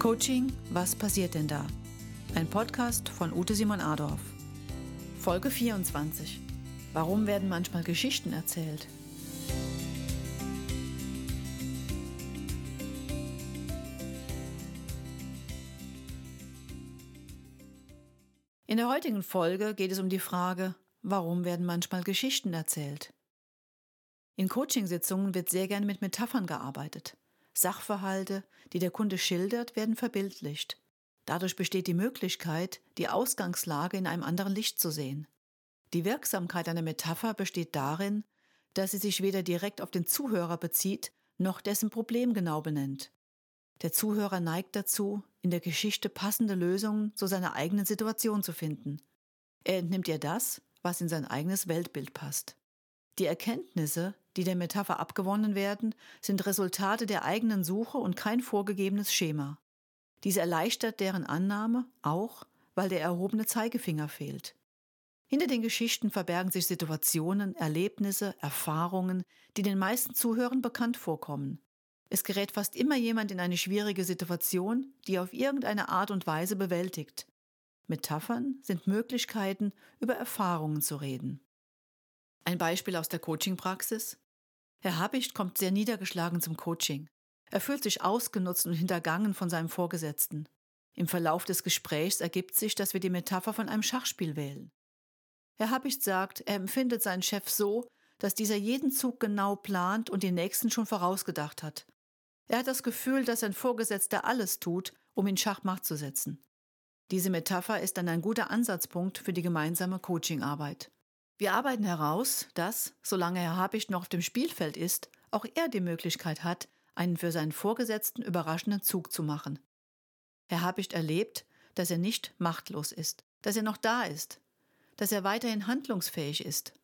Coaching, was passiert denn da? Ein Podcast von Ute Simon Adorf. Folge 24. Warum werden manchmal Geschichten erzählt? In der heutigen Folge geht es um die Frage, warum werden manchmal Geschichten erzählt? In Coachingsitzungen wird sehr gerne mit Metaphern gearbeitet. Sachverhalte, die der Kunde schildert, werden verbildlicht. Dadurch besteht die Möglichkeit, die Ausgangslage in einem anderen Licht zu sehen. Die Wirksamkeit einer Metapher besteht darin, dass sie sich weder direkt auf den Zuhörer bezieht, noch dessen Problem genau benennt. Der Zuhörer neigt dazu, in der Geschichte passende Lösungen zu seiner eigenen Situation zu finden. Er entnimmt ihr das, was in sein eigenes Weltbild passt. Die Erkenntnisse, die der Metapher abgewonnen werden, sind Resultate der eigenen Suche und kein vorgegebenes Schema. Dies erleichtert deren Annahme auch, weil der erhobene Zeigefinger fehlt. Hinter den Geschichten verbergen sich Situationen, Erlebnisse, Erfahrungen, die den meisten Zuhörern bekannt vorkommen. Es gerät fast immer jemand in eine schwierige Situation, die auf irgendeine Art und Weise bewältigt. Metaphern sind Möglichkeiten, über Erfahrungen zu reden. Ein Beispiel aus der Coaching-Praxis. Herr Habicht kommt sehr niedergeschlagen zum Coaching. Er fühlt sich ausgenutzt und hintergangen von seinem Vorgesetzten. Im Verlauf des Gesprächs ergibt sich, dass wir die Metapher von einem Schachspiel wählen. Herr Habicht sagt, er empfindet seinen Chef so, dass dieser jeden Zug genau plant und den nächsten schon vorausgedacht hat. Er hat das Gefühl, dass sein Vorgesetzter alles tut, um ihn Schachmacht zu setzen. Diese Metapher ist dann ein guter Ansatzpunkt für die gemeinsame Coachingarbeit. Wir arbeiten heraus, dass, solange Herr Habicht noch auf dem Spielfeld ist, auch er die Möglichkeit hat, einen für seinen Vorgesetzten überraschenden Zug zu machen. Herr Habicht erlebt, dass er nicht machtlos ist, dass er noch da ist, dass er weiterhin handlungsfähig ist.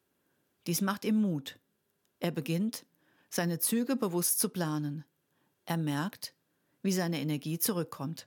Dies macht ihm Mut. Er beginnt, seine Züge bewusst zu planen. Er merkt, wie seine Energie zurückkommt.